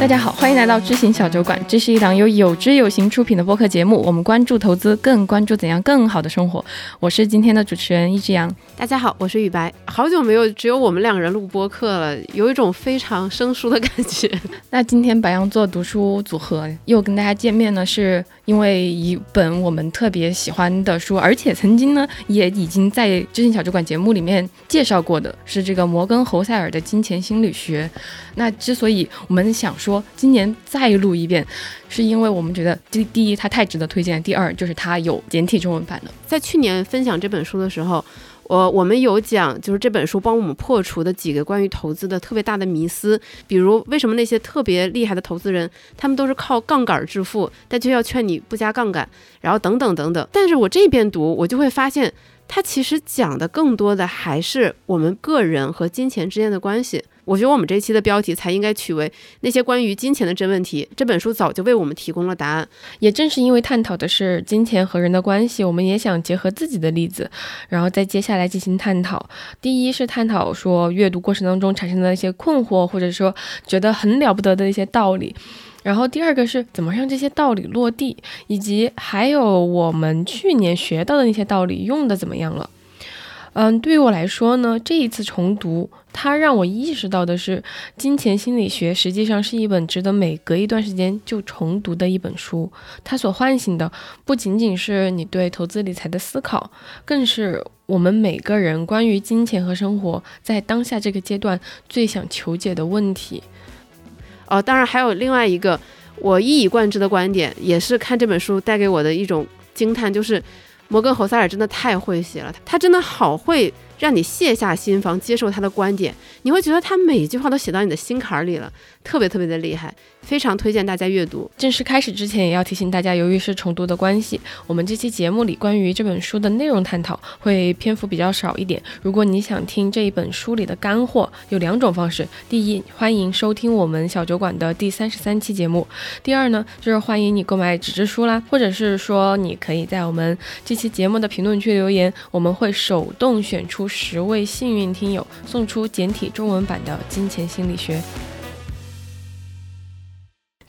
大家好，欢迎来到知行小酒馆。这是一档由有知有行出品的播客节目。我们关注投资，更关注怎样更好的生活。我是今天的主持人一只羊。大家好，我是雨白。好久没有只有我们两个人录播客了，有一种非常生疏的感觉。那今天白羊座读书组合又跟大家见面呢，是因为一本我们特别喜欢的书，而且曾经呢也已经在知行小酒馆节目里面介绍过的，是这个摩根侯塞尔的《金钱心理学》。那之所以我们想说今年再录一遍，是因为我们觉得第第一它太值得推荐，第二就是它有简体中文版的。在去年分享这本书的时候，我我们有讲，就是这本书帮我们破除的几个关于投资的特别大的迷思，比如为什么那些特别厉害的投资人，他们都是靠杠杆致富，但却要劝你不加杠杆，然后等等等等。但是我这边读，我就会发现，他其实讲的更多的还是我们个人和金钱之间的关系。我觉得我们这期的标题才应该取为那些关于金钱的真问题。这本书早就为我们提供了答案。也正是因为探讨的是金钱和人的关系，我们也想结合自己的例子，然后再接下来进行探讨。第一是探讨说阅读过程当中产生的一些困惑，或者说觉得很了不得的一些道理。然后第二个是怎么让这些道理落地，以及还有我们去年学到的那些道理用的怎么样了。嗯，对于我来说呢，这一次重读，它让我意识到的是，《金钱心理学》实际上是一本值得每隔一段时间就重读的一本书。它所唤醒的不仅仅是你对投资理财的思考，更是我们每个人关于金钱和生活在当下这个阶段最想求解的问题。哦，当然还有另外一个我一以贯之的观点，也是看这本书带给我的一种惊叹，就是。摩根·侯塞尔真的太会写了，他真的好会让你卸下心防，接受他的观点，你会觉得他每一句话都写到你的心坎里了，特别特别的厉害。非常推荐大家阅读。正式开始之前，也要提醒大家，由于是重读的关系，我们这期节目里关于这本书的内容探讨会篇幅比较少一点。如果你想听这一本书里的干货，有两种方式：第一，欢迎收听我们小酒馆的第三十三期节目；第二呢，就是欢迎你购买纸质书啦，或者是说你可以在我们这期节目的评论区留言，我们会手动选出十位幸运听友，送出简体中文版的《金钱心理学》。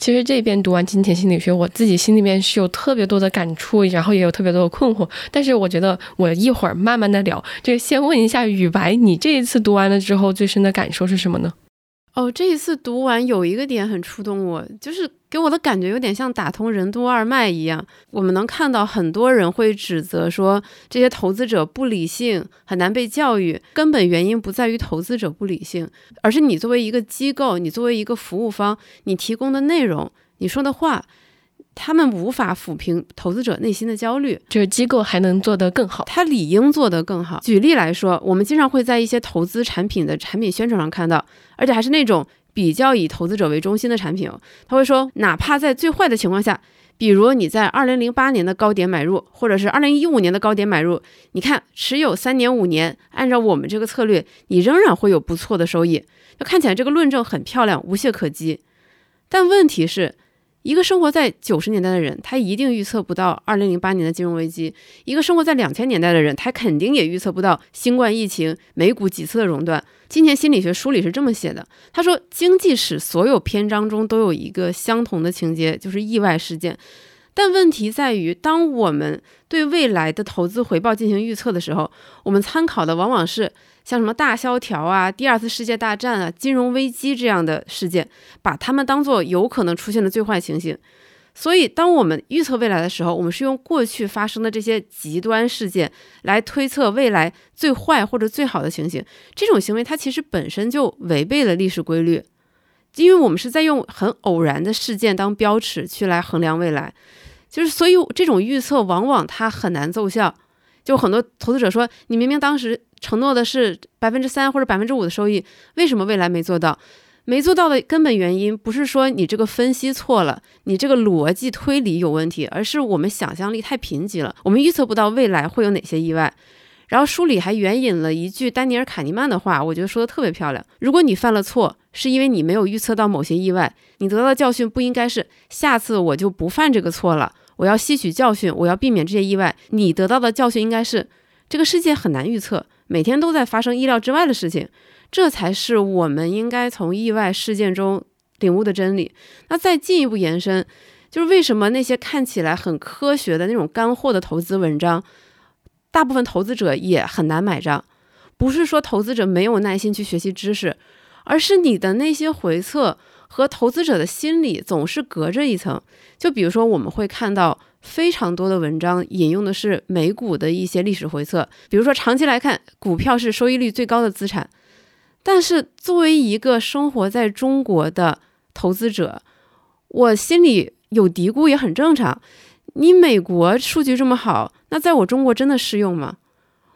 其实这边读完《金钱心理学》，我自己心里面是有特别多的感触，然后也有特别多的困惑。但是我觉得我一会儿慢慢的聊，就先问一下雨白，你这一次读完了之后最深的感受是什么呢？哦，这一次读完有一个点很触动我，就是给我的感觉有点像打通任督二脉一样。我们能看到很多人会指责说这些投资者不理性，很难被教育。根本原因不在于投资者不理性，而是你作为一个机构，你作为一个服务方，你提供的内容，你说的话。他们无法抚平投资者内心的焦虑，就是机构还能做得更好，他理应做得更好。举例来说，我们经常会在一些投资产品的产品宣传上看到，而且还是那种比较以投资者为中心的产品哦。他会说，哪怕在最坏的情况下，比如你在二零零八年的高点买入，或者是二零一五年的高点买入，你看持有三年五年，按照我们这个策略，你仍然会有不错的收益。就看起来这个论证很漂亮，无懈可击。但问题是。一个生活在九十年代的人，他一定预测不到二零零八年的金融危机；一个生活在两千年代的人，他肯定也预测不到新冠疫情、美股几次的熔断。金钱心理学书里是这么写的：他说，经济史所有篇章中都有一个相同的情节，就是意外事件。但问题在于，当我们对未来的投资回报进行预测的时候，我们参考的往往是。像什么大萧条啊、第二次世界大战啊、金融危机这样的事件，把它们当做有可能出现的最坏情形。所以，当我们预测未来的时候，我们是用过去发生的这些极端事件来推测未来最坏或者最好的情形。这种行为它其实本身就违背了历史规律，因为我们是在用很偶然的事件当标尺去来衡量未来。就是，所以这种预测往往它很难奏效。就很多投资者说，你明明当时。承诺的是百分之三或者百分之五的收益，为什么未来没做到？没做到的根本原因不是说你这个分析错了，你这个逻辑推理有问题，而是我们想象力太贫瘠了，我们预测不到未来会有哪些意外。然后书里还援引了一句丹尼尔·卡尼曼的话，我觉得说的特别漂亮：如果你犯了错，是因为你没有预测到某些意外，你得到的教训不应该是下次我就不犯这个错了，我要吸取教训，我要避免这些意外。你得到的教训应该是这个世界很难预测。每天都在发生意料之外的事情，这才是我们应该从意外事件中领悟的真理。那再进一步延伸，就是为什么那些看起来很科学的那种干货的投资文章，大部分投资者也很难买账？不是说投资者没有耐心去学习知识，而是你的那些回测和投资者的心理总是隔着一层。就比如说，我们会看到。非常多的文章引用的是美股的一些历史回测，比如说长期来看，股票是收益率最高的资产。但是作为一个生活在中国的投资者，我心里有嘀咕也很正常。你美国数据这么好，那在我中国真的适用吗？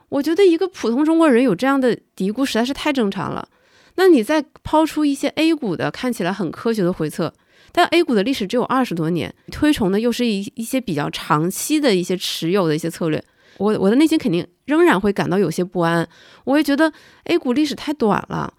我觉得一个普通中国人有这样的嘀咕实在是太正常了。那你再抛出一些 A 股的看起来很科学的回测。但 A 股的历史只有二十多年，推崇的又是一一些比较长期的一些持有的一些策略，我我的内心肯定仍然会感到有些不安。我也觉得 A 股历史太短了，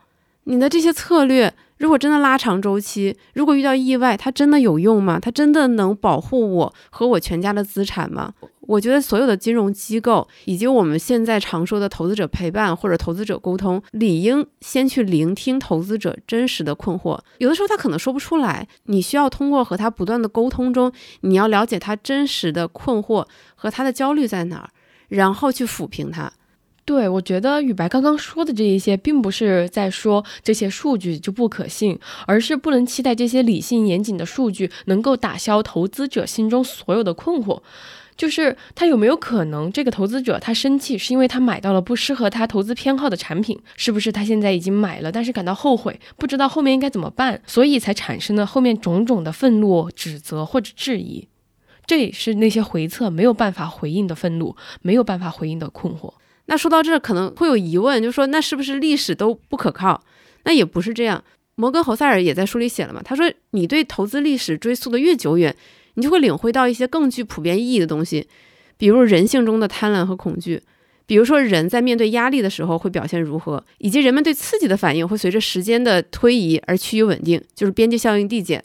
你的这些策略。如果真的拉长周期，如果遇到意外，它真的有用吗？它真的能保护我和我全家的资产吗？我觉得所有的金融机构以及我们现在常说的投资者陪伴或者投资者沟通，理应先去聆听投资者真实的困惑。有的时候他可能说不出来，你需要通过和他不断的沟通中，你要了解他真实的困惑和他的焦虑在哪儿，然后去抚平他。对，我觉得雨白刚刚说的这一些，并不是在说这些数据就不可信，而是不能期待这些理性严谨的数据能够打消投资者心中所有的困惑。就是他有没有可能，这个投资者他生气是因为他买到了不适合他投资偏好的产品？是不是他现在已经买了，但是感到后悔，不知道后面应该怎么办，所以才产生了后面种种的愤怒、指责或者质疑？这也是那些回测没有办法回应的愤怒，没有办法回应的困惑。那说到这儿，可能会有疑问，就说，那是不是历史都不可靠？那也不是这样。摩根·侯塞尔也在书里写了嘛，他说，你对投资历史追溯的越久远，你就会领会到一些更具普遍意义的东西，比如人性中的贪婪和恐惧，比如说人在面对压力的时候会表现如何，以及人们对刺激的反应会随着时间的推移而趋于稳定，就是边际效应递减。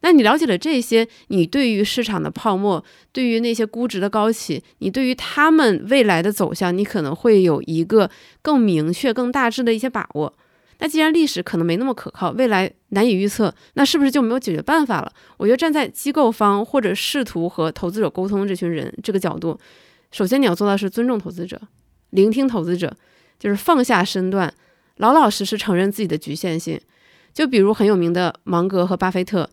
那你了解了这些，你对于市场的泡沫，对于那些估值的高企，你对于他们未来的走向，你可能会有一个更明确、更大致的一些把握。那既然历史可能没那么可靠，未来难以预测，那是不是就没有解决办法了？我觉得站在机构方或者试图和投资者沟通这群人这个角度，首先你要做到是尊重投资者，聆听投资者，就是放下身段，老老实实承认自己的局限性。就比如很有名的芒格和巴菲特。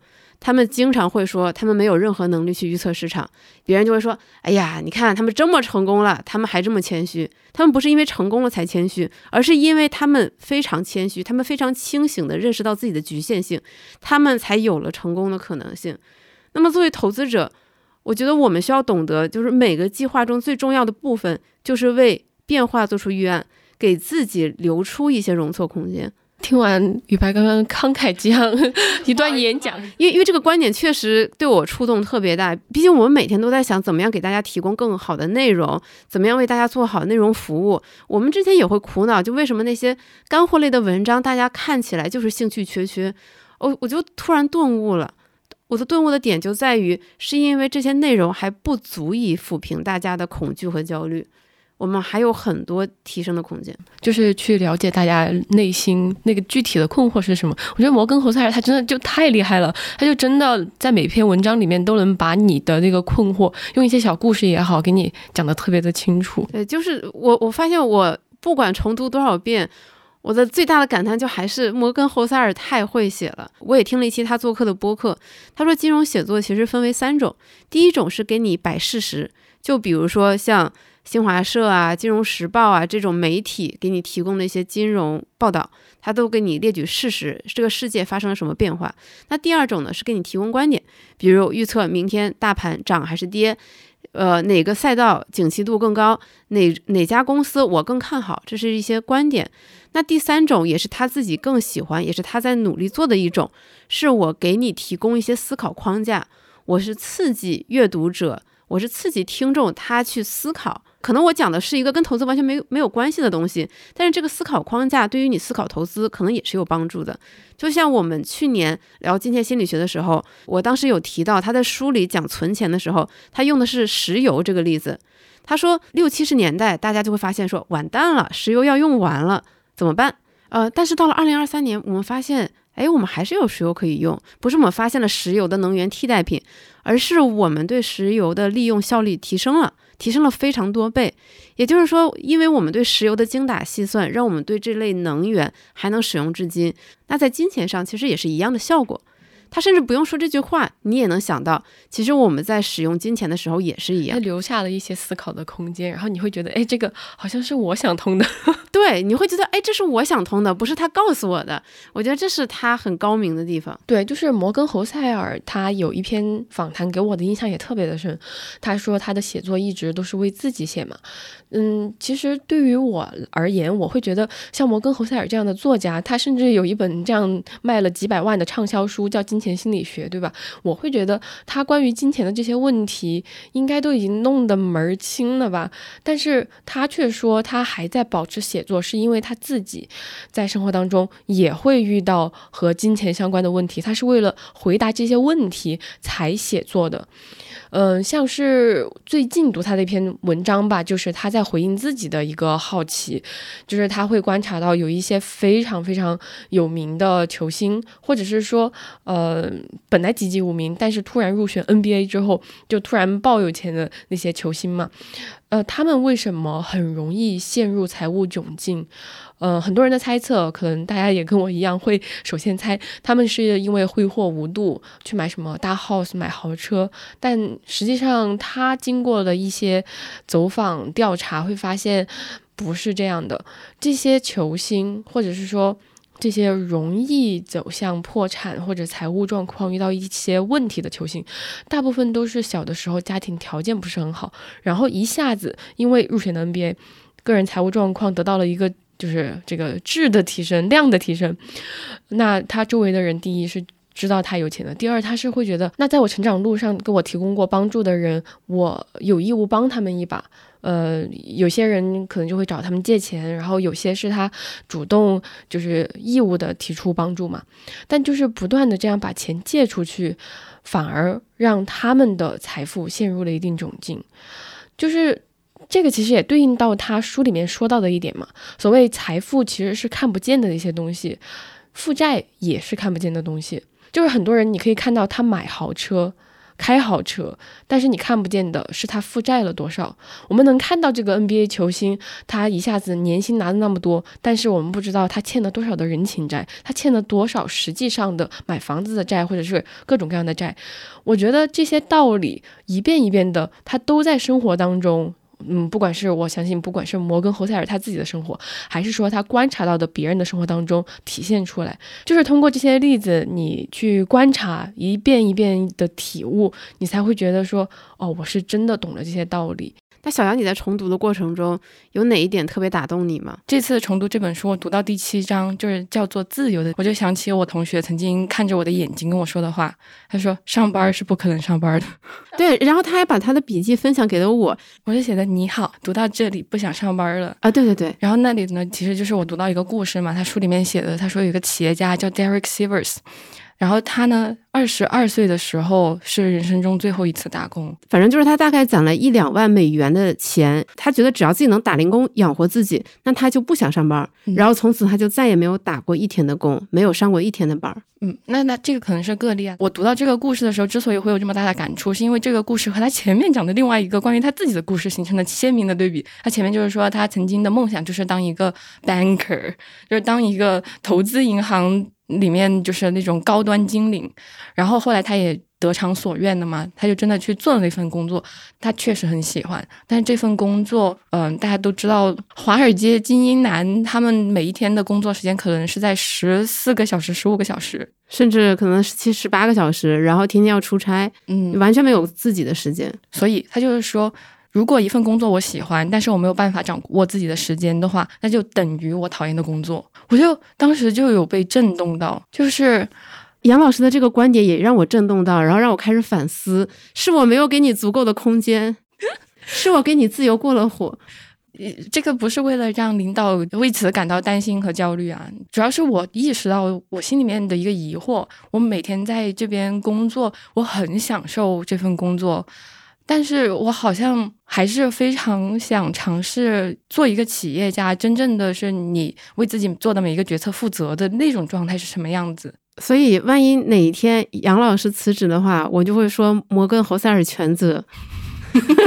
他们经常会说，他们没有任何能力去预测市场。别人就会说：“哎呀，你看他们这么成功了，他们还这么谦虚。他们不是因为成功了才谦虚，而是因为他们非常谦虚，他们非常清醒地认识到自己的局限性，他们才有了成功的可能性。那么，作为投资者，我觉得我们需要懂得，就是每个计划中最重要的部分，就是为变化做出预案，给自己留出一些容错空间。”听完雨白刚刚慷慨激昂 一段演讲，因为因为这个观点确实对我触动特别大。毕竟我们每天都在想怎么样给大家提供更好的内容，怎么样为大家做好内容服务。我们之前也会苦恼，就为什么那些干货类的文章大家看起来就是兴趣缺缺。我我就突然顿悟了，我的顿悟的点就在于，是因为这些内容还不足以抚平大家的恐惧和焦虑。我们还有很多提升的空间，就是去了解大家内心那个具体的困惑是什么。我觉得摩根·侯赛尔他真的就太厉害了，他就真的在每篇文章里面都能把你的那个困惑用一些小故事也好，给你讲的特别的清楚。对，就是我我发现我不管重读多少遍，我的最大的感叹就还是摩根·侯赛尔太会写了。我也听了一期他做客的播客，他说金融写作其实分为三种，第一种是给你摆事实，就比如说像。新华社啊，金融时报啊，这种媒体给你提供的一些金融报道，它都给你列举事实，这个世界发生了什么变化。那第二种呢，是给你提供观点，比如预测明天大盘涨还是跌，呃，哪个赛道景气度更高，哪哪家公司我更看好，这是一些观点。那第三种也是他自己更喜欢，也是他在努力做的一种，是我给你提供一些思考框架，我是刺激阅读者，我是刺激听众他去思考。可能我讲的是一个跟投资完全没没有关系的东西，但是这个思考框架对于你思考投资可能也是有帮助的。就像我们去年聊金钱心理学的时候，我当时有提到他在书里讲存钱的时候，他用的是石油这个例子。他说六七十年代大家就会发现说完蛋了，石油要用完了怎么办？呃，但是到了二零二三年，我们发现哎，我们还是有石油可以用，不是我们发现了石油的能源替代品，而是我们对石油的利用效率提升了，提升了非常多倍。也就是说，因为我们对石油的精打细算，让我们对这类能源还能使用至今。那在金钱上其实也是一样的效果。他甚至不用说这句话，你也能想到，其实我们在使用金钱的时候也是一样，留下了一些思考的空间。然后你会觉得，哎，这个好像是我想通的。对，你会觉得，哎，这是我想通的，不是他告诉我的。我觉得这是他很高明的地方。对，就是摩根侯塞尔，他有一篇访谈给我的印象也特别的深。他说他的写作一直都是为自己写嘛。嗯，其实对于我而言，我会觉得像摩根侯塞尔这样的作家，他甚至有一本这样卖了几百万的畅销书，叫《金金钱心理学》，对吧？我会觉得他关于金钱的这些问题，应该都已经弄得门儿清了吧？但是他却说他还在保持写作，是因为他自己在生活当中也会遇到和金钱相关的问题，他是为了回答这些问题才写作的。嗯，像是最近读他的一篇文章吧，就是他在回应自己的一个好奇，就是他会观察到有一些非常非常有名的球星，或者是说，呃，本来籍籍无名，但是突然入选 NBA 之后就突然爆有钱的那些球星嘛，呃，他们为什么很容易陷入财务窘境？呃，很多人的猜测，可能大家也跟我一样，会首先猜他们是因为挥霍无度去买什么大 house、买豪车，但实际上他经过了一些走访调查，会发现不是这样的。这些球星，或者是说这些容易走向破产或者财务状况遇到一些问题的球星，大部分都是小的时候家庭条件不是很好，然后一下子因为入选的 NBA，个人财务状况得到了一个。就是这个质的提升，量的提升。那他周围的人，第一是知道他有钱的，第二他是会觉得，那在我成长路上给我提供过帮助的人，我有义务帮他们一把。呃，有些人可能就会找他们借钱，然后有些是他主动就是义务的提出帮助嘛。但就是不断的这样把钱借出去，反而让他们的财富陷入了一定窘境，就是。这个其实也对应到他书里面说到的一点嘛，所谓财富其实是看不见的一些东西，负债也是看不见的东西。就是很多人你可以看到他买豪车、开豪车，但是你看不见的是他负债了多少。我们能看到这个 NBA 球星，他一下子年薪拿了那么多，但是我们不知道他欠了多少的人情债，他欠了多少实际上的买房子的债，或者是各种各样的债。我觉得这些道理一遍一遍的，他都在生活当中。嗯，不管是我相信，不管是摩根侯塞尔他自己的生活，还是说他观察到的别人的生活当中体现出来，就是通过这些例子，你去观察一遍一遍的体悟，你才会觉得说，哦，我是真的懂了这些道理。那小杨，你在重读的过程中有哪一点特别打动你吗？这次重读这本书，我读到第七章，就是叫做“自由的”，我就想起我同学曾经看着我的眼睛跟我说的话。他说：“上班是不可能上班的。”对，然后他还把他的笔记分享给了我，我就写的“你好”。读到这里，不想上班了啊！对对对，然后那里呢，其实就是我读到一个故事嘛，他书里面写的，他说有一个企业家叫 Derek Sivers。然后他呢，二十二岁的时候是人生中最后一次打工，反正就是他大概攒了一两万美元的钱，他觉得只要自己能打零工养活自己，那他就不想上班。然后从此他就再也没有打过一天的工，没有上过一天的班。嗯，那那这个可能是个例啊。我读到这个故事的时候，之所以会有这么大的感触，是因为这个故事和他前面讲的另外一个关于他自己的故事形成了鲜明的对比。他前面就是说他曾经的梦想就是当一个 banker，就是当一个投资银行。里面就是那种高端精灵，然后后来他也得偿所愿的嘛，他就真的去做了那份工作，他确实很喜欢。但是这份工作，嗯，大家都知道，华尔街精英男他们每一天的工作时间可能是在十四个小时、十五个小时，甚至可能十七、十八个小时，然后天天要出差，嗯，完全没有自己的时间。所以他就是说，如果一份工作我喜欢，但是我没有办法掌握自己的时间的话，那就等于我讨厌的工作。我就当时就有被震动到，就是杨老师的这个观点也让我震动到，然后让我开始反思：是我没有给你足够的空间，是我给你自由过了火。这个不是为了让领导为此感到担心和焦虑啊，主要是我意识到我心里面的一个疑惑：我每天在这边工作，我很享受这份工作。但是我好像还是非常想尝试做一个企业家，真正的是你为自己做的每一个决策负责的那种状态是什么样子？所以，万一哪一天杨老师辞职的话，我就会说摩根侯塞尔全责。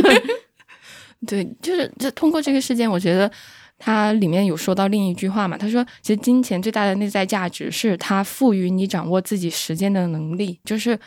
对，就是这通过这个事件，我觉得它里面有说到另一句话嘛，他说，其实金钱最大的内在价值是它赋予你掌握自己时间的能力，就是。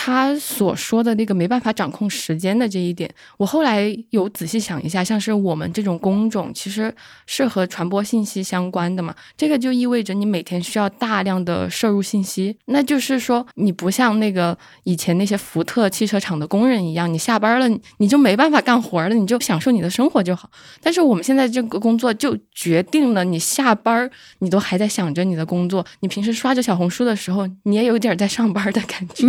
他所说的那个没办法掌控时间的这一点，我后来有仔细想一下，像是我们这种工种，其实是和传播信息相关的嘛。这个就意味着你每天需要大量的摄入信息，那就是说你不像那个以前那些福特汽车厂的工人一样，你下班了你就没办法干活了，你就享受你的生活就好。但是我们现在这个工作就决定了你下班你都还在想着你的工作，你平时刷着小红书的时候，你也有点在上班的感觉。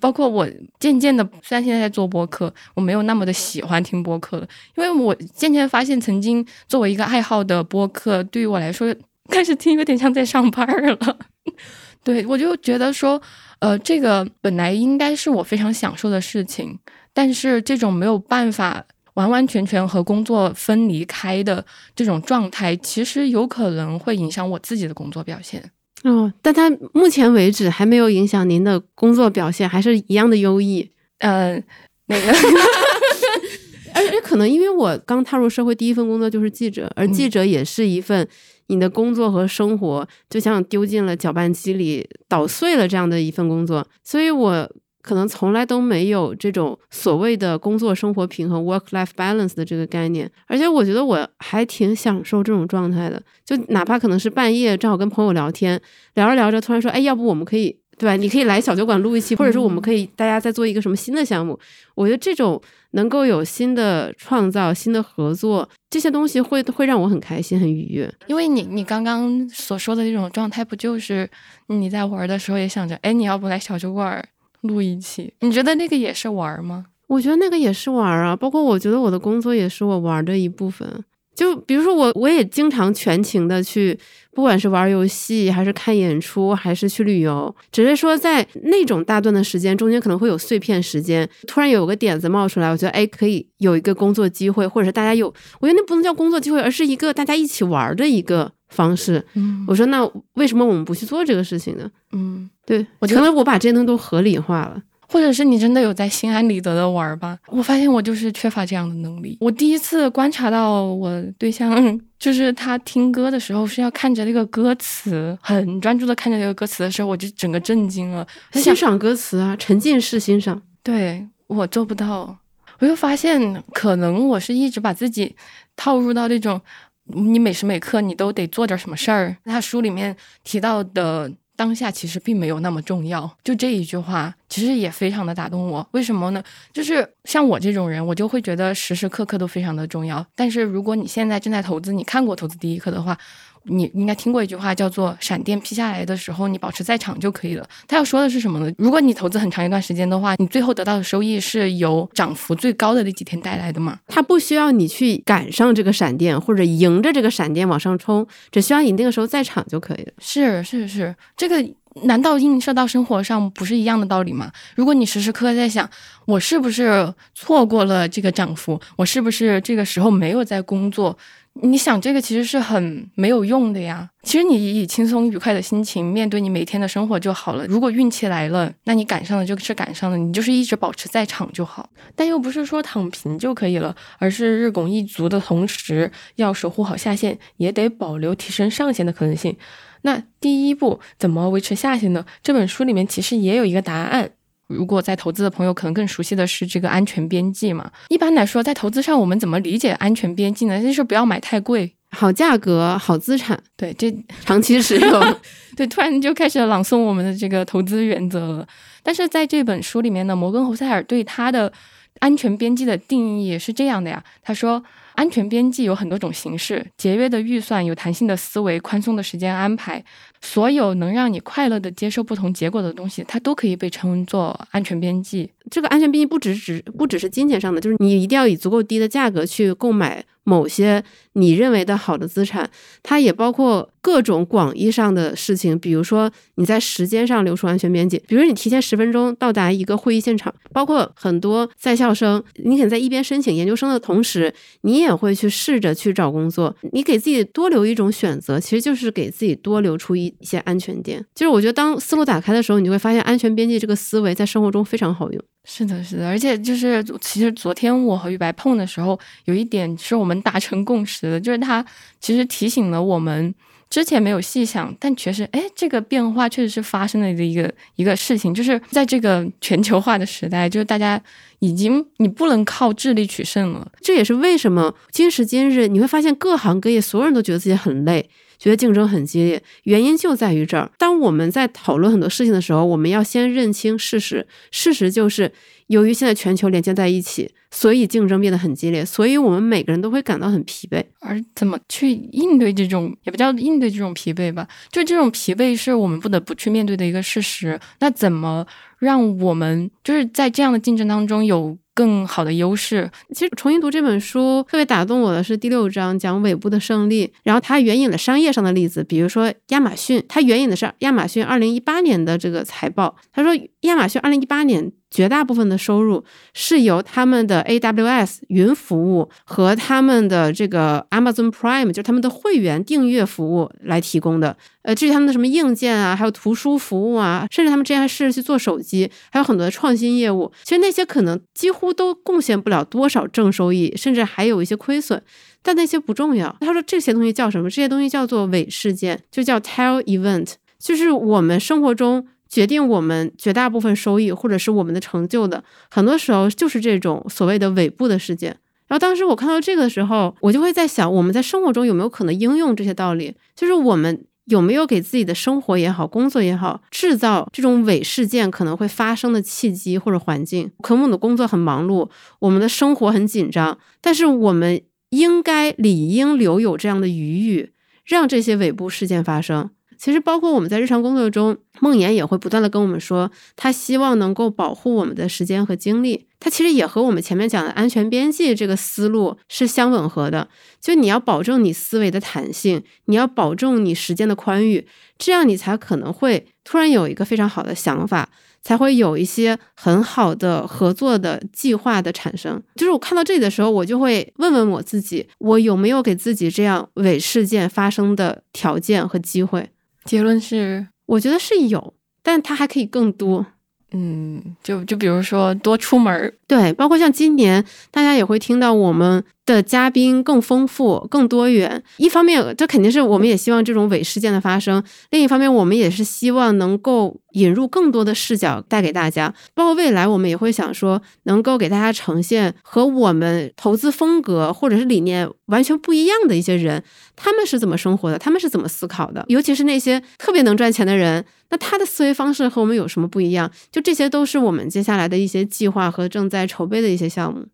包括我渐渐的，虽然现在在做播客，我没有那么的喜欢听播客了，因为我渐渐发现，曾经作为一个爱好的播客，对于我来说，开始听有点像在上班了。对我就觉得说，呃，这个本来应该是我非常享受的事情，但是这种没有办法完完全全和工作分离开的这种状态，其实有可能会影响我自己的工作表现。哦，但他目前为止还没有影响您的工作表现，还是一样的优异。呃，那个，而且可能因为我刚踏入社会，第一份工作就是记者，而记者也是一份你的工作和生活就像丢进了搅拌机里捣碎了这样的一份工作，所以我。可能从来都没有这种所谓的工作生活平衡 （work-life balance） 的这个概念，而且我觉得我还挺享受这种状态的。就哪怕可能是半夜正好跟朋友聊天，聊着聊着突然说：“哎，要不我们可以对吧？你可以来小酒馆录一期，或者说我们可以大家再做一个什么新的项目。”我觉得这种能够有新的创造、新的合作这些东西，会会让我很开心、很愉悦。因为你你刚刚所说的这种状态，不就是你在玩的时候也想着：“哎，你要不来小酒馆？”录一期，你觉得那个也是玩吗？我觉得那个也是玩啊，包括我觉得我的工作也是我玩的一部分。就比如说我，我也经常全情的去，不管是玩游戏，还是看演出，还是去旅游。只是说在那种大段的时间中间，可能会有碎片时间，突然有个点子冒出来，我觉得哎，可以有一个工作机会，或者是大家有，我觉得那不能叫工作机会，而是一个大家一起玩的一个方式。嗯，我说那为什么我们不去做这个事情呢？嗯。对，我觉得我把这些东西都合理化了，或者是你真的有在心安理得的玩吧？我发现我就是缺乏这样的能力。我第一次观察到我对象，就是他听歌的时候是要看着那个歌词，很专注的看着那个歌词的时候，我就整个震惊了。欣赏歌词啊，沉浸式欣赏。对我做不到，我就发现可能我是一直把自己套入到那种，你每时每刻你都得做点什么事儿。他书里面提到的。当下其实并没有那么重要，就这一句话，其实也非常的打动我。为什么呢？就是像我这种人，我就会觉得时时刻刻都非常的重要。但是如果你现在正在投资，你看过《投资第一课》的话。你应该听过一句话，叫做“闪电劈下来的时候，你保持在场就可以了”。他要说的是什么呢？如果你投资很长一段时间的话，你最后得到的收益是由涨幅最高的那几天带来的嘛？他不需要你去赶上这个闪电，或者迎着这个闪电往上冲，只需要你那个时候在场就可以了。是是是，这个难道映射到生活上不是一样的道理吗？如果你时时刻刻在想，我是不是错过了这个涨幅，我是不是这个时候没有在工作？你想这个其实是很没有用的呀。其实你以轻松愉快的心情面对你每天的生活就好了。如果运气来了，那你赶上了就是赶上了，你就是一直保持在场就好。但又不是说躺平就可以了，而是日拱一卒的同时，要守护好下限，也得保留提升上限的可能性。那第一步怎么维持下限呢？这本书里面其实也有一个答案。如果在投资的朋友可能更熟悉的是这个安全边际嘛？一般来说，在投资上我们怎么理解安全边际呢？就是不要买太贵，好价格，好资产。对，这长期持有。对，突然就开始朗诵我们的这个投资原则了。但是在这本书里面呢，摩根侯塞尔对他的安全边际的定义也是这样的呀，他说。安全边际有很多种形式，节约的预算、有弹性的思维、宽松的时间安排，所有能让你快乐的接受不同结果的东西，它都可以被称作安全边际。这个安全边际不只只不只是金钱上的，就是你一定要以足够低的价格去购买。某些你认为的好的资产，它也包括各种广义上的事情，比如说你在时间上留出安全边界，比如你提前十分钟到达一个会议现场，包括很多在校生，你可能在一边申请研究生的同时，你也会去试着去找工作，你给自己多留一种选择，其实就是给自己多留出一一些安全点。就是我觉得当思路打开的时候，你就会发现安全边界这个思维在生活中非常好用。是的，是的，而且就是其实昨天我和玉白碰的时候，有一点是我们达成共识的，就是他其实提醒了我们之前没有细想，但确实，哎，这个变化确实是发生了的一个一个事情，就是在这个全球化的时代，就是大家已经你不能靠智力取胜了。这也是为什么今时今日你会发现各行各业所有人都觉得自己很累。觉得竞争很激烈，原因就在于这儿。当我们在讨论很多事情的时候，我们要先认清事实。事实就是，由于现在全球连接在一起，所以竞争变得很激烈，所以我们每个人都会感到很疲惫。而怎么去应对这种，也不叫应对这种疲惫吧，就这种疲惫是我们不得不去面对的一个事实。那怎么让我们就是在这样的竞争当中有？更好的优势。其实重新读这本书特别打动我的是第六章讲尾部的胜利，然后他援引了商业上的例子，比如说亚马逊，他援引的是亚马逊二零一八年的这个财报，他说亚马逊二零一八年。绝大部分的收入是由他们的 AWS 云服务和他们的这个 Amazon Prime，就是他们的会员订阅服务来提供的。呃，至于他们的什么硬件啊，还有图书服务啊，甚至他们之前还试着去做手机，还有很多的创新业务。其实那些可能几乎乎都贡献不了多少正收益，甚至还有一些亏损。但那些不重要。他说这些东西叫什么？这些东西叫做伪事件，就叫 Tail Event，就是我们生活中。决定我们绝大部分收益或者是我们的成就的，很多时候就是这种所谓的尾部的事件。然后当时我看到这个的时候，我就会在想，我们在生活中有没有可能应用这些道理？就是我们有没有给自己的生活也好，工作也好，制造这种伪事件可能会发生的契机或者环境？可能我们的工作很忙碌，我们的生活很紧张，但是我们应该理应留有这样的余裕，让这些尾部事件发生。其实，包括我们在日常工作中，梦妍也会不断的跟我们说，他希望能够保护我们的时间和精力。他其实也和我们前面讲的安全边际这个思路是相吻合的。就你要保证你思维的弹性，你要保证你时间的宽裕，这样你才可能会突然有一个非常好的想法，才会有一些很好的合作的计划的产生。就是我看到这里的时候，我就会问问我自己，我有没有给自己这样伪事件发生的条件和机会？结论是，我觉得是有，但它还可以更多。嗯，就就比如说多出门儿，对，包括像今年，大家也会听到我们。的嘉宾更丰富、更多元。一方面，这肯定是我们也希望这种伪事件的发生；另一方面，我们也是希望能够引入更多的视角带给大家。包括未来，我们也会想说，能够给大家呈现和我们投资风格或者是理念完全不一样的一些人，他们是怎么生活的，他们是怎么思考的。尤其是那些特别能赚钱的人，那他的思维方式和我们有什么不一样？就这些都是我们接下来的一些计划和正在筹备的一些项目。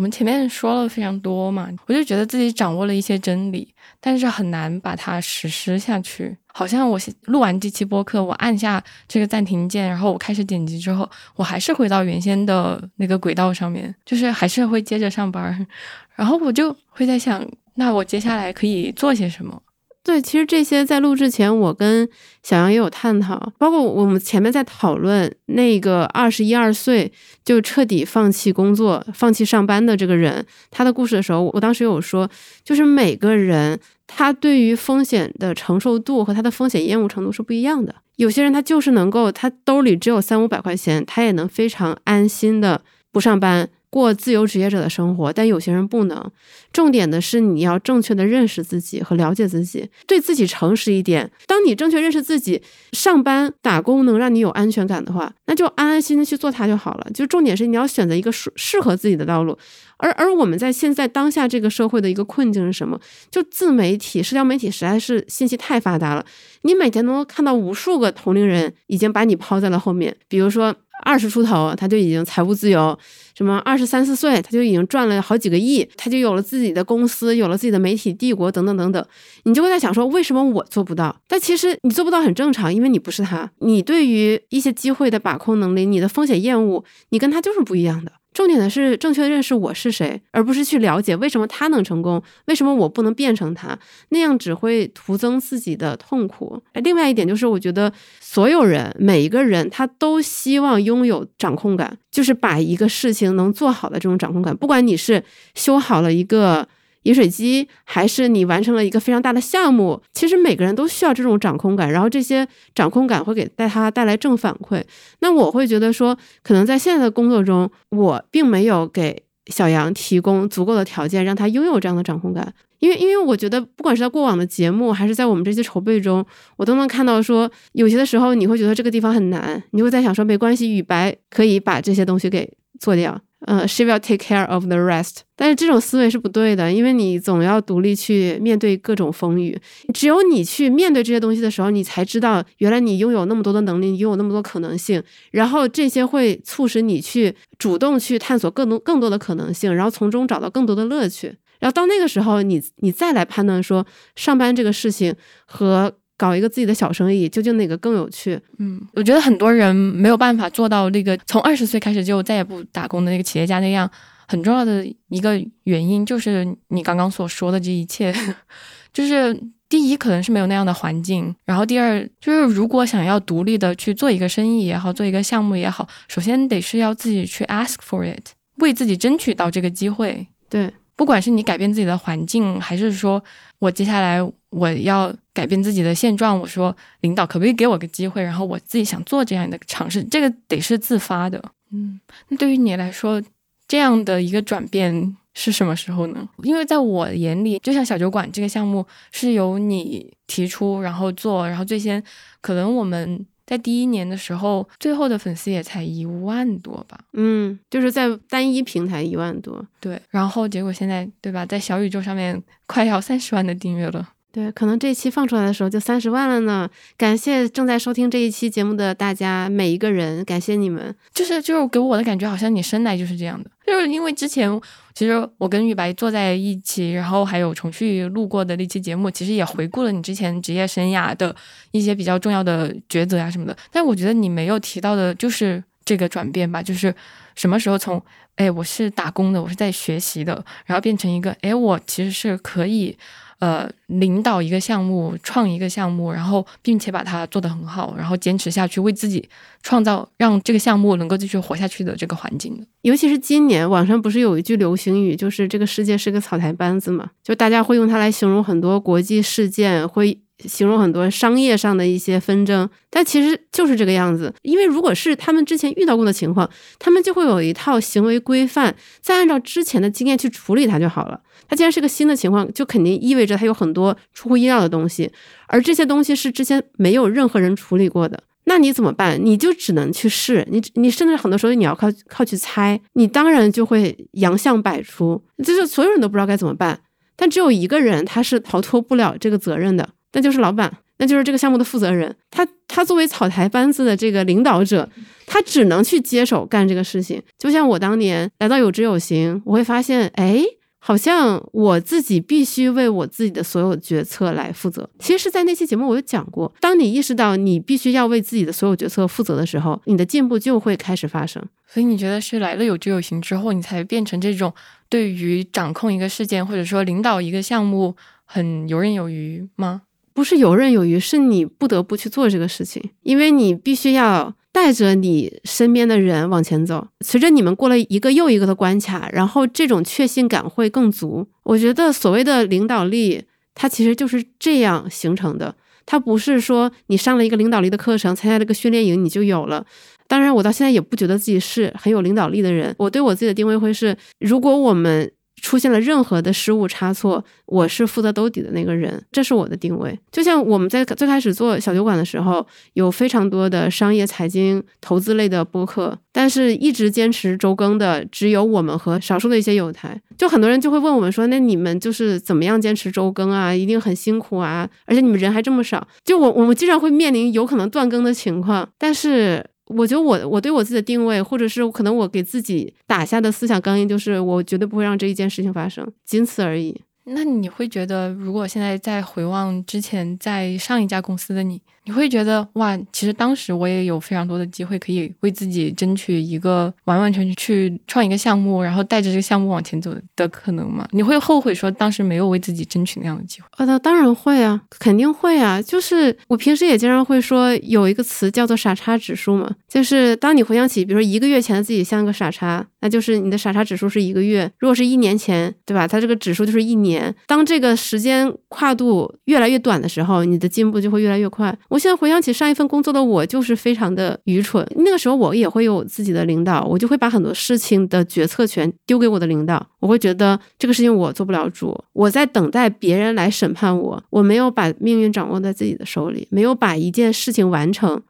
我们前面说了非常多嘛，我就觉得自己掌握了一些真理，但是很难把它实施下去。好像我录完这期播客，我按下这个暂停键，然后我开始剪辑之后，我还是回到原先的那个轨道上面，就是还是会接着上班。然后我就会在想，那我接下来可以做些什么？对，其实这些在录之前，我跟小杨也有探讨，包括我们前面在讨论那个二十一二岁就彻底放弃工作、放弃上班的这个人他的故事的时候，我当时有说，就是每个人他对于风险的承受度和他的风险厌恶程度是不一样的。有些人他就是能够，他兜里只有三五百块钱，他也能非常安心的不上班。过自由职业者的生活，但有些人不能。重点的是，你要正确的认识自己和了解自己，对自己诚实一点。当你正确认识自己，上班打工能让你有安全感的话，那就安安心心去做它就好了。就重点是你要选择一个适适合自己的道路。而而我们在现在当下这个社会的一个困境是什么？就自媒体、社交媒体实在是信息太发达了，你每天能看到无数个同龄人已经把你抛在了后面。比如说二十出头他就已经财务自由。什么二十三四岁他就已经赚了好几个亿，他就有了自己的公司，有了自己的媒体帝国等等等等，你就会在想说，为什么我做不到？但其实你做不到很正常，因为你不是他，你对于一些机会的把控能力，你的风险厌恶，你跟他就是不一样的。重点的是正确认识我是谁，而不是去了解为什么他能成功，为什么我不能变成他，那样只会徒增自己的痛苦。另外一点就是，我觉得所有人每一个人他都希望拥有掌控感，就是把一个事情能做好的这种掌控感，不管你是修好了一个。饮水机，还是你完成了一个非常大的项目，其实每个人都需要这种掌控感，然后这些掌控感会给带他带来正反馈。那我会觉得说，可能在现在的工作中，我并没有给小杨提供足够的条件，让他拥有这样的掌控感。因为，因为我觉得，不管是在过往的节目，还是在我们这些筹备中，我都能看到说，有些的时候你会觉得这个地方很难，你会在想说，没关系，雨白可以把这些东西给做掉。呃，she will take care of the rest。但是这种思维是不对的，因为你总要独立去面对各种风雨。只有你去面对这些东西的时候，你才知道原来你拥有那么多的能力，你拥有那么多可能性。然后这些会促使你去主动去探索更多更多的可能性，然后从中找到更多的乐趣。然后到那个时候，你你再来判断说上班这个事情和。搞一个自己的小生意，究竟哪个更有趣？嗯，我觉得很多人没有办法做到那个从二十岁开始就再也不打工的那个企业家那样。很重要的一个原因就是你刚刚所说的这一切，就是第一可能是没有那样的环境，然后第二就是如果想要独立的去做一个生意也好，做一个项目也好，首先得是要自己去 ask for it，为自己争取到这个机会。对，不管是你改变自己的环境，还是说我接下来。我要改变自己的现状，我说领导可不可以给我个机会？然后我自己想做这样的尝试，这个得是自发的。嗯，那对于你来说，这样的一个转变是什么时候呢？因为在我眼里，就像小酒馆这个项目是由你提出，然后做，然后最先可能我们在第一年的时候，最后的粉丝也才一万多吧。嗯，就是在单一平台一万多。对，然后结果现在对吧，在小宇宙上面快要三十万的订阅了。对，可能这一期放出来的时候就三十万了呢。感谢正在收听这一期节目的大家每一个人，感谢你们。就是就是给我的感觉，好像你生来就是这样的。就是因为之前其实我跟玉白坐在一起，然后还有重旭录过的那期节目，其实也回顾了你之前职业生涯的一些比较重要的抉择啊什么的。但我觉得你没有提到的就是这个转变吧，就是什么时候从哎我是打工的，我是在学习的，然后变成一个哎我其实是可以。呃，领导一个项目，创一个项目，然后并且把它做得很好，然后坚持下去，为自己创造让这个项目能够继续活下去的这个环境尤其是今年，网上不是有一句流行语，就是这个世界是个草台班子嘛？就大家会用它来形容很多国际事件，会形容很多商业上的一些纷争，但其实就是这个样子。因为如果是他们之前遇到过的情况，他们就会有一套行为规范，再按照之前的经验去处理它就好了。它既然是个新的情况，就肯定意味着它有很多出乎意料的东西，而这些东西是之前没有任何人处理过的。那你怎么办？你就只能去试，你你甚至很多时候你要靠靠去猜，你当然就会洋相百出，就是所有人都不知道该怎么办。但只有一个人他是逃脱不了这个责任的，那就是老板，那就是这个项目的负责人。他他作为草台班子的这个领导者，他只能去接手干这个事情。就像我当年来到有知有行，我会发现，哎。好像我自己必须为我自己的所有决策来负责。其实，在那期节目我有讲过，当你意识到你必须要为自己的所有决策负责的时候，你的进步就会开始发生。所以，你觉得是来了有知有行之后，你才变成这种对于掌控一个事件或者说领导一个项目很游刃有余吗？不是游刃有余，是你不得不去做这个事情，因为你必须要。带着你身边的人往前走，随着你们过了一个又一个的关卡，然后这种确信感会更足。我觉得所谓的领导力，它其实就是这样形成的。它不是说你上了一个领导力的课程，参加了个训练营你就有了。当然，我到现在也不觉得自己是很有领导力的人。我对我自己的定位会是，如果我们。出现了任何的失误差错，我是负责兜底的那个人，这是我的定位。就像我们在最开始做小酒馆的时候，有非常多的商业、财经、投资类的播客，但是一直坚持周更的只有我们和少数的一些有台。就很多人就会问我们说：“那你们就是怎么样坚持周更啊？一定很辛苦啊！而且你们人还这么少。”就我我们经常会面临有可能断更的情况，但是。我觉得我我对我自己的定位，或者是可能我给自己打下的思想钢印，就是我绝对不会让这一件事情发生，仅此而已。那你会觉得，如果现在再回望之前在上一家公司的你？你会觉得哇，其实当时我也有非常多的机会可以为自己争取一个完完全全去创一个项目，然后带着这个项目往前走的可能吗？你会后悔说当时没有为自己争取那样的机会？呃，那当然会啊，肯定会啊。就是我平时也经常会说有一个词叫做傻叉指数嘛，就是当你回想起，比如说一个月前的自己像个傻叉，那就是你的傻叉指数是一个月；如果是一年前，对吧？它这个指数就是一年。当这个时间跨度越来越短的时候，你的进步就会越来越快。我现在回想起上一份工作的我，就是非常的愚蠢。那个时候我也会有自己的领导，我就会把很多事情的决策权丢给我的领导。我会觉得这个事情我做不了主，我在等待别人来审判我。我没有把命运掌握在自己的手里，没有把一件事情完成。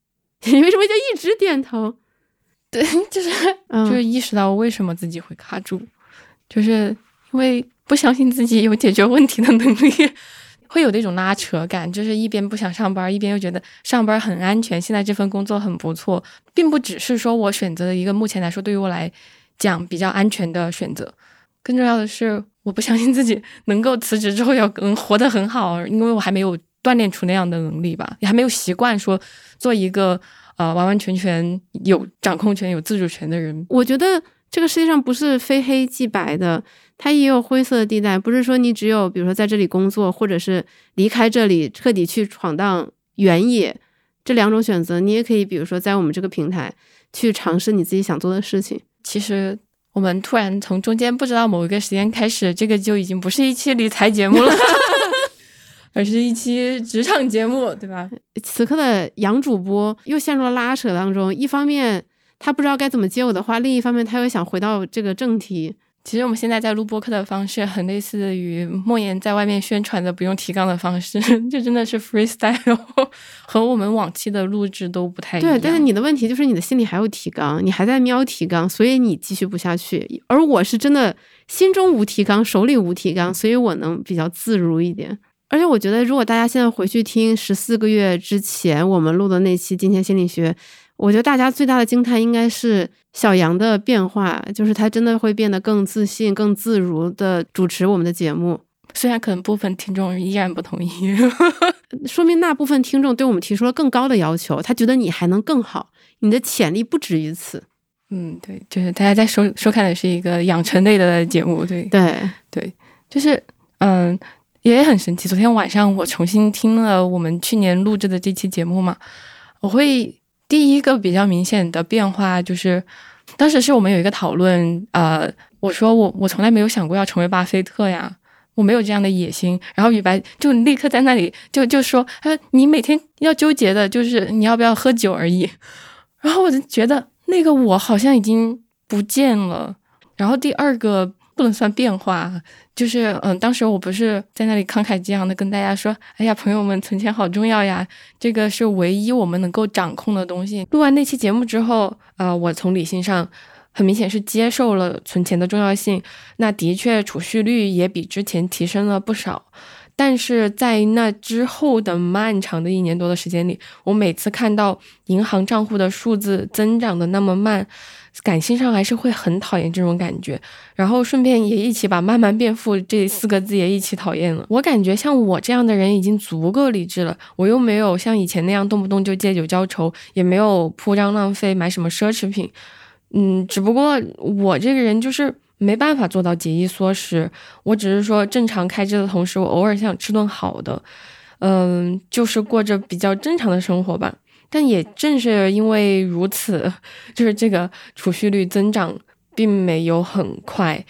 你为什么就一直点头？对，就是就是意识到为什么自己会卡住，就是因为不相信自己有解决问题的能力。会有那种拉扯感，就是一边不想上班，一边又觉得上班很安全。现在这份工作很不错，并不只是说我选择了一个目前来说对于我来讲比较安全的选择，更重要的是，我不相信自己能够辞职之后要能活得很好，因为我还没有锻炼出那样的能力吧，也还没有习惯说做一个呃完完全全有掌控权、有自主权的人。我觉得这个世界上不是非黑即白的。它也有灰色的地带，不是说你只有比如说在这里工作，或者是离开这里彻底去闯荡原野这两种选择，你也可以比如说在我们这个平台去尝试你自己想做的事情。其实我们突然从中间不知道某一个时间开始，这个就已经不是一期理财节目了，而是一期职场节目，对吧？此刻的杨主播又陷入了拉扯当中，一方面他不知道该怎么接我的话，另一方面他又想回到这个正题。其实我们现在在录播客的方式很类似于莫言在外面宣传的不用提纲的方式，这真的是 freestyle，和我们往期的录制都不太一样。对，但是你的问题就是你的心里还有提纲，你还在瞄提纲，所以你继续不下去。而我是真的心中无提纲，手里无提纲，所以我能比较自如一点。而且我觉得，如果大家现在回去听十四个月之前我们录的那期《金钱心理学》。我觉得大家最大的惊叹应该是小杨的变化，就是他真的会变得更自信、更自如的主持我们的节目。虽然可能部分听众依然不同意，说明那部分听众对我们提出了更高的要求，他觉得你还能更好，你的潜力不止于此。嗯，对，就是大家在收收看的是一个养成类的节目，对对对，就是嗯，也很神奇。昨天晚上我重新听了我们去年录制的这期节目嘛，我会。第一个比较明显的变化就是，当时是我们有一个讨论，呃，我说我我从来没有想过要成为巴菲特呀，我没有这样的野心。然后雨白就立刻在那里就就说，他你每天要纠结的就是你要不要喝酒而已。然后我就觉得那个我好像已经不见了。然后第二个。不能算变化，就是嗯，当时我不是在那里慷慨激昂的跟大家说，哎呀，朋友们，存钱好重要呀，这个是唯一我们能够掌控的东西。录完那期节目之后，呃，我从理性上很明显是接受了存钱的重要性，那的确储蓄率也比之前提升了不少。但是在那之后的漫长的一年多的时间里，我每次看到银行账户的数字增长的那么慢。感性上还是会很讨厌这种感觉，然后顺便也一起把“慢慢变富”这四个字也一起讨厌了。我感觉像我这样的人已经足够理智了，我又没有像以前那样动不动就借酒浇愁，也没有铺张浪费买什么奢侈品。嗯，只不过我这个人就是没办法做到节衣缩食，我只是说正常开支的同时，我偶尔想吃顿好的，嗯，就是过着比较正常的生活吧。但也正是因为如此，就是这个储蓄率增长并没有很快，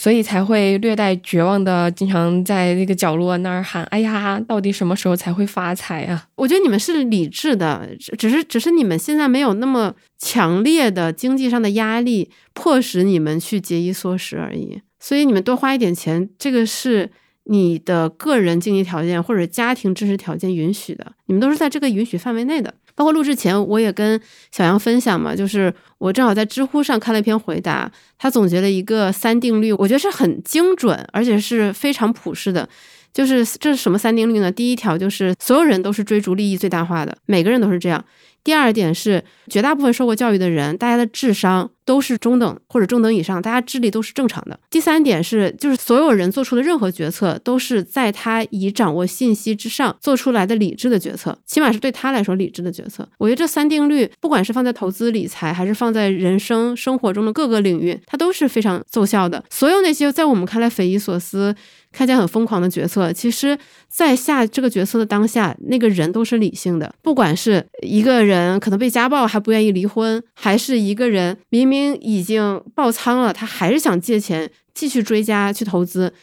所以才会略带绝望的，经常在那个角落那儿喊：“哎呀，到底什么时候才会发财啊？”我觉得你们是理智的，只是只是你们现在没有那么强烈的经济上的压力，迫使你们去节衣缩食而已。所以你们多花一点钱，这个是你的个人经济条件或者家庭支持条件允许的，你们都是在这个允许范围内的。包括录制前，我也跟小杨分享嘛，就是我正好在知乎上看了一篇回答，他总结了一个三定律，我觉得是很精准，而且是非常普世的。就是这是什么三定律呢？第一条就是所有人都是追逐利益最大化的，每个人都是这样。第二点是，绝大部分受过教育的人，大家的智商都是中等或者中等以上，大家智力都是正常的。第三点是，就是所有人做出的任何决策，都是在他已掌握信息之上做出来的理智的决策，起码是对他来说理智的决策。我觉得这三定律，不管是放在投资理财，还是放在人生生活中的各个领域，它都是非常奏效的。所有那些在我们看来匪夷所思。看起来很疯狂的决策，其实，在下这个决策的当下，那个人都是理性的。不管是一个人可能被家暴还不愿意离婚，还是一个人明明已经爆仓了，他还是想借钱继续追加去投资，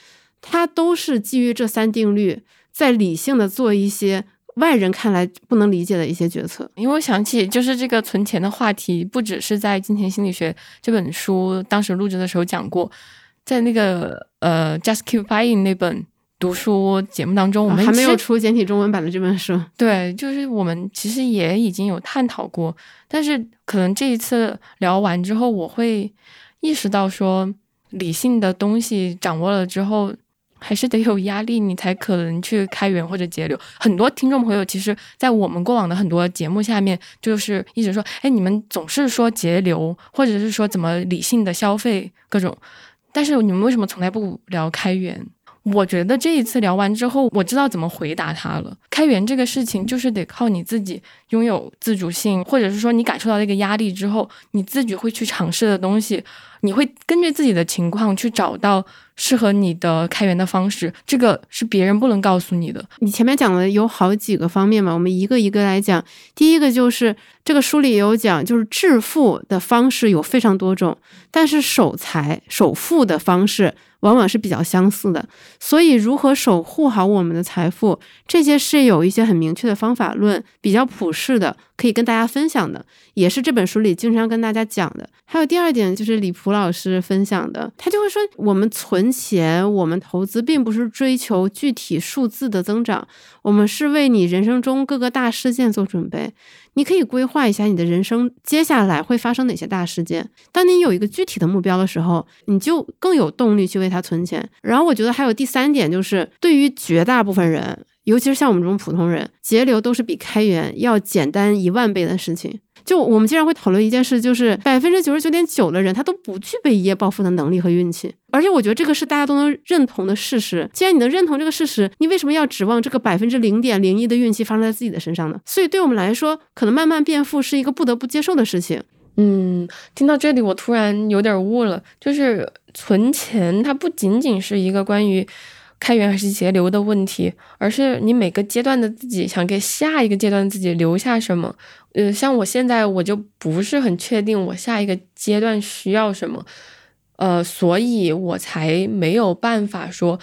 他都是基于这三定律，在理性的做一些外人看来不能理解的一些决策。因为我想起，就是这个存钱的话题，不只是在《金钱心理学》这本书当时录制的时候讲过。在那个呃，Just Keep Buying 那本读书节目当中，我们还没有出简体中文版的这本书。对，就是我们其实也已经有探讨过，但是可能这一次聊完之后，我会意识到说，理性的东西掌握了之后，还是得有压力，你才可能去开源或者节流。很多听众朋友其实，在我们过往的很多节目下面，就是一直说，哎，你们总是说节流，或者是说怎么理性的消费各种。但是你们为什么从来不聊开源？我觉得这一次聊完之后，我知道怎么回答他了。开源这个事情就是得靠你自己拥有自主性，或者是说你感受到那个压力之后，你自己会去尝试的东西，你会根据自己的情况去找到适合你的开源的方式。这个是别人不能告诉你的。你前面讲的有好几个方面嘛，我们一个一个来讲。第一个就是这个书里也有讲，就是致富的方式有非常多种。但是守财守富的方式往往是比较相似的，所以如何守护好我们的财富，这些是有一些很明确的方法论，比较普适的，可以跟大家分享的，也是这本书里经常跟大家讲的。还有第二点就是李普老师分享的，他就会说，我们存钱，我们投资，并不是追求具体数字的增长，我们是为你人生中各个大事件做准备。你可以规划一下你的人生接下来会发生哪些大事件。当你有一个具体的目标的时候，你就更有动力去为它存钱。然后我觉得还有第三点，就是对于绝大部分人，尤其是像我们这种普通人，节流都是比开源要简单一万倍的事情。就我们经常会讨论一件事，就是百分之九十九点九的人他都不具备一夜暴富的能力和运气，而且我觉得这个是大家都能认同的事实。既然你能认同这个事实，你为什么要指望这个百分之零点零一的运气发生在自己的身上呢？所以对我们来说，可能慢慢变富是一个不得不接受的事情。嗯，听到这里我突然有点悟了，就是存钱它不仅仅是一个关于。开源还是节流的问题，而是你每个阶段的自己想给下一个阶段自己留下什么。呃，像我现在我就不是很确定我下一个阶段需要什么，呃，所以我才没有办法说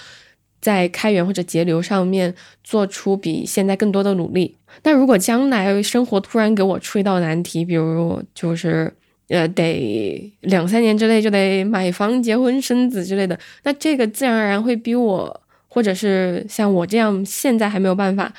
在开源或者节流上面做出比现在更多的努力。那如果将来生活突然给我出一道难题，比如就是呃得两三年之内就得买房、结婚、生子之类的，那这个自然而然会逼我。或者是像我这样现在还没有办法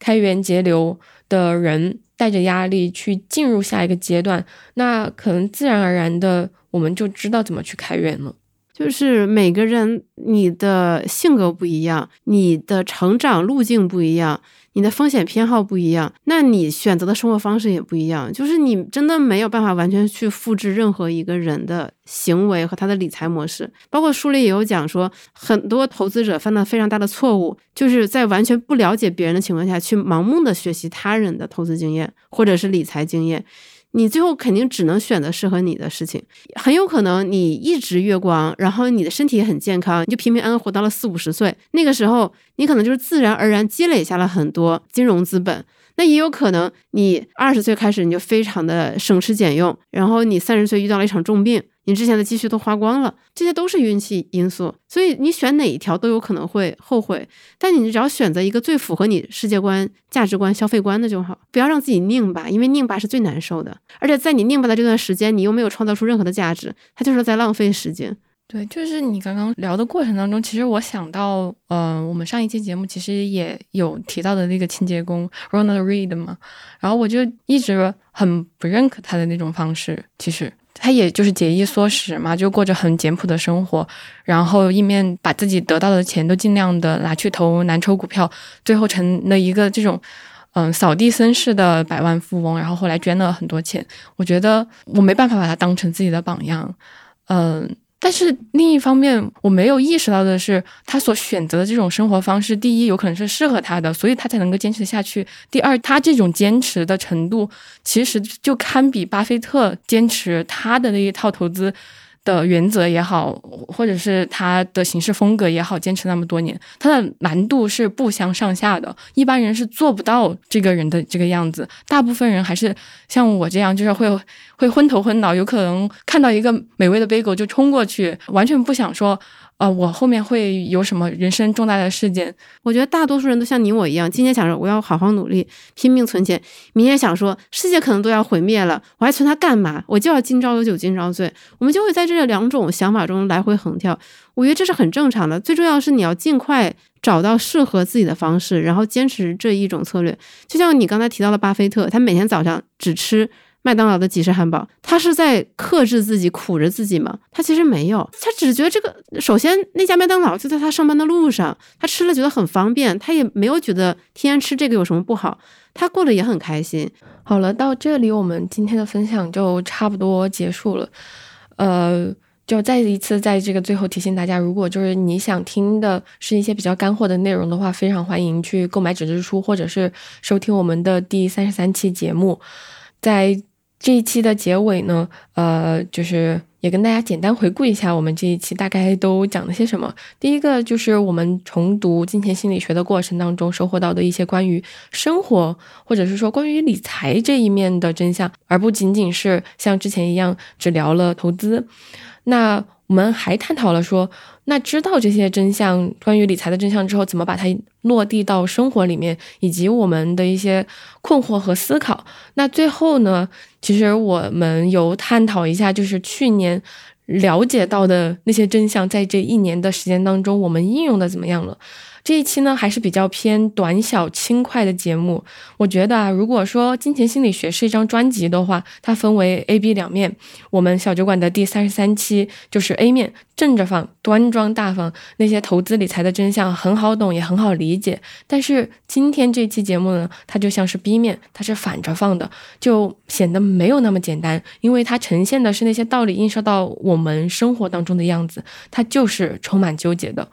开源节流的人，带着压力去进入下一个阶段，那可能自然而然的我们就知道怎么去开源了。就是每个人你的性格不一样，你的成长路径不一样。你的风险偏好不一样，那你选择的生活方式也不一样。就是你真的没有办法完全去复制任何一个人的行为和他的理财模式。包括书里也有讲说，很多投资者犯了非常大的错误，就是在完全不了解别人的情况下去盲目的学习他人的投资经验或者是理财经验。你最后肯定只能选择适合你的事情，很有可能你一直月光，然后你的身体也很健康，你就平平安安活到了四五十岁。那个时候，你可能就是自然而然积累下了很多金融资本。那也有可能，你二十岁开始你就非常的省吃俭用，然后你三十岁遇到了一场重病。你之前的积蓄都花光了，这些都是运气因素，所以你选哪一条都有可能会后悔。但你只要选择一个最符合你世界观、价值观、消费观的就好，不要让自己拧巴，因为拧巴是最难受的。而且在你拧巴的这段时间，你又没有创造出任何的价值，它就是在浪费时间。对，就是你刚刚聊的过程当中，其实我想到，嗯，我们上一期节目其实也有提到的那个清洁工 Ronald Reed 嘛，然后我就一直很不认可他的那种方式。其实他也就是节衣缩食嘛，就过着很简朴的生活，然后一面把自己得到的钱都尽量的拿去投蓝筹股票，最后成了一个这种。嗯，扫地僧式的百万富翁，然后后来捐了很多钱。我觉得我没办法把他当成自己的榜样。嗯，但是另一方面，我没有意识到的是，他所选择的这种生活方式，第一有可能是适合他的，所以他才能够坚持下去。第二，他这种坚持的程度，其实就堪比巴菲特坚持他的那一套投资。的原则也好，或者是他的行事风格也好，坚持那么多年，他的难度是不相上下的。一般人是做不到这个人的这个样子，大部分人还是像我这样，就是会会昏头昏脑，有可能看到一个美味的贝狗就冲过去，完全不想说。啊，我后面会有什么人生重大的事件？我觉得大多数人都像你我一样，今天想着我要好好努力，拼命存钱；明天想说世界可能都要毁灭了，我还存它干嘛？我就要今朝有酒今朝醉。我们就会在这两种想法中来回横跳。我觉得这是很正常的。最重要是你要尽快找到适合自己的方式，然后坚持这一种策略。就像你刚才提到的巴菲特，他每天早上只吃。麦当劳的即食汉堡，他是在克制自己、苦着自己吗？他其实没有，他只觉得这个。首先，那家麦当劳就在他上班的路上，他吃了觉得很方便，他也没有觉得天天吃这个有什么不好，他过得也很开心。好了，到这里我们今天的分享就差不多结束了。呃，就再一次在这个最后提醒大家，如果就是你想听的是一些比较干货的内容的话，非常欢迎去购买纸质书，或者是收听我们的第三十三期节目，在。这一期的结尾呢，呃，就是也跟大家简单回顾一下我们这一期大概都讲了些什么。第一个就是我们重读金钱心理学的过程当中收获到的一些关于生活或者是说关于理财这一面的真相，而不仅仅是像之前一样只聊了投资。那我们还探讨了说，那知道这些真相，关于理财的真相之后，怎么把它落地到生活里面，以及我们的一些困惑和思考。那最后呢，其实我们有探讨一下，就是去年了解到的那些真相，在这一年的时间当中，我们应用的怎么样了？这一期呢还是比较偏短小轻快的节目。我觉得啊，如果说金钱心理学是一张专辑的话，它分为 A、B 两面。我们小酒馆的第三十三期就是 A 面，正着放，端庄大方，那些投资理财的真相很好懂，也很好理解。但是今天这期节目呢，它就像是 B 面，它是反着放的，就显得没有那么简单，因为它呈现的是那些道理映射到我们生活当中的样子，它就是充满纠结的。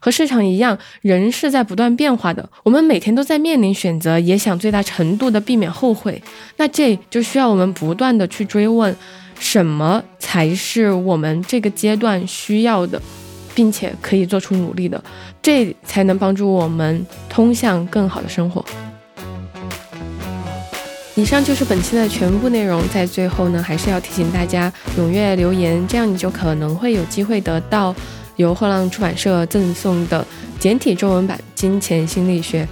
和市场一样，人是在不断变化的。我们每天都在面临选择，也想最大程度的避免后悔。那这就需要我们不断的去追问，什么才是我们这个阶段需要的，并且可以做出努力的，这才能帮助我们通向更好的生活。以上就是本期的全部内容。在最后呢，还是要提醒大家踊跃留言，这样你就可能会有机会得到。由后浪出版社赠送的简体中文版《金钱心理学》。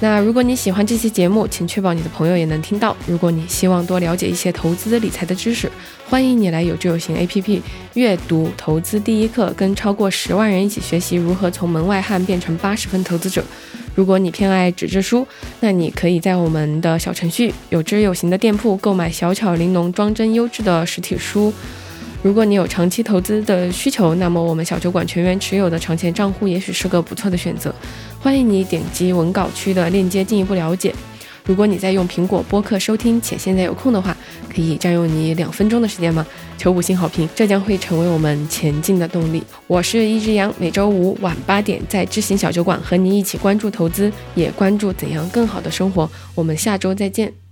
那如果你喜欢这期节目，请确保你的朋友也能听到。如果你希望多了解一些投资理财的知识，欢迎你来有知有行 APP 阅读投资第一课，跟超过十万人一起学习如何从门外汉变成八十分投资者。如果你偏爱纸质书，那你可以在我们的小程序有知有行的店铺购买小巧玲珑、装帧优质的实体书。如果你有长期投资的需求，那么我们小酒馆全员持有的长钱账户也许是个不错的选择。欢迎你点击文稿区的链接进一步了解。如果你在用苹果播客收听且现在有空的话，可以占用你两分钟的时间吗？求五星好评，这将会成为我们前进的动力。我是一只羊，每周五晚八点在知行小酒馆和你一起关注投资，也关注怎样更好的生活。我们下周再见。